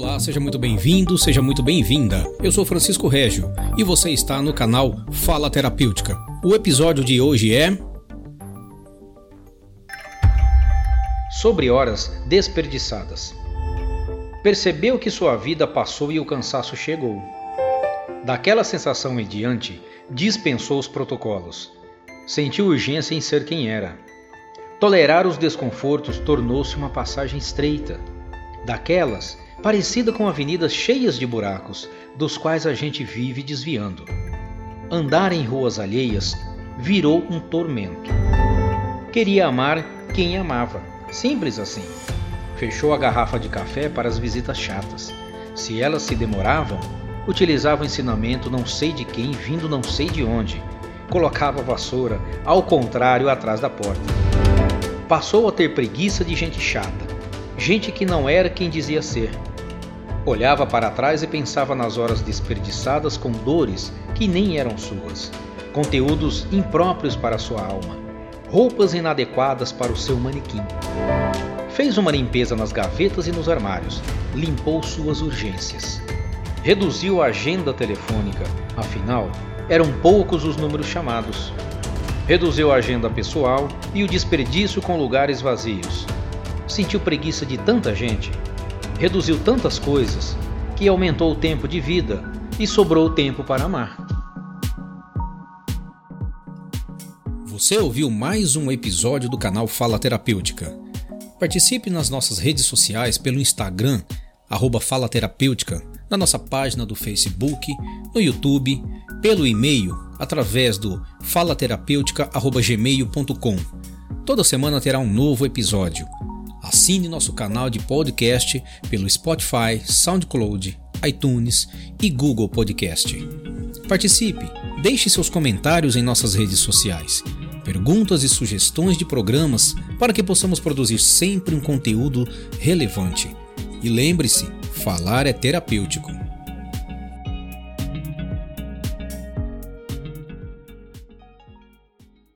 Olá, seja muito bem-vindo, seja muito bem-vinda. Eu sou Francisco Régio e você está no canal Fala Terapêutica. O episódio de hoje é. Sobre horas desperdiçadas. Percebeu que sua vida passou e o cansaço chegou. Daquela sensação em diante, dispensou os protocolos. Sentiu urgência em ser quem era. Tolerar os desconfortos tornou-se uma passagem estreita. Daquelas parecida com avenidas cheias de buracos, dos quais a gente vive desviando. Andar em ruas alheias virou um tormento. Queria amar quem amava, simples assim. Fechou a garrafa de café para as visitas chatas. Se elas se demoravam, utilizava o ensinamento não sei de quem vindo não sei de onde. Colocava a vassoura, ao contrário, atrás da porta. Passou a ter preguiça de gente chata, gente que não era quem dizia ser, Olhava para trás e pensava nas horas desperdiçadas com dores que nem eram suas, conteúdos impróprios para sua alma, roupas inadequadas para o seu manequim. Fez uma limpeza nas gavetas e nos armários, limpou suas urgências. Reduziu a agenda telefônica, afinal, eram poucos os números chamados. Reduziu a agenda pessoal e o desperdício com lugares vazios. Sentiu preguiça de tanta gente reduziu tantas coisas que aumentou o tempo de vida e sobrou tempo para amar. Você ouviu mais um episódio do canal Fala Terapêutica. Participe nas nossas redes sociais pelo Instagram, arroba Fala Terapêutica, na nossa página do Facebook, no YouTube, pelo e-mail, através do falaterapêutica.gmail.com. Toda semana terá um novo episódio. Assine nosso canal de podcast pelo Spotify, SoundCloud, iTunes e Google Podcast. Participe, deixe seus comentários em nossas redes sociais, perguntas e sugestões de programas para que possamos produzir sempre um conteúdo relevante. E lembre-se, falar é terapêutico.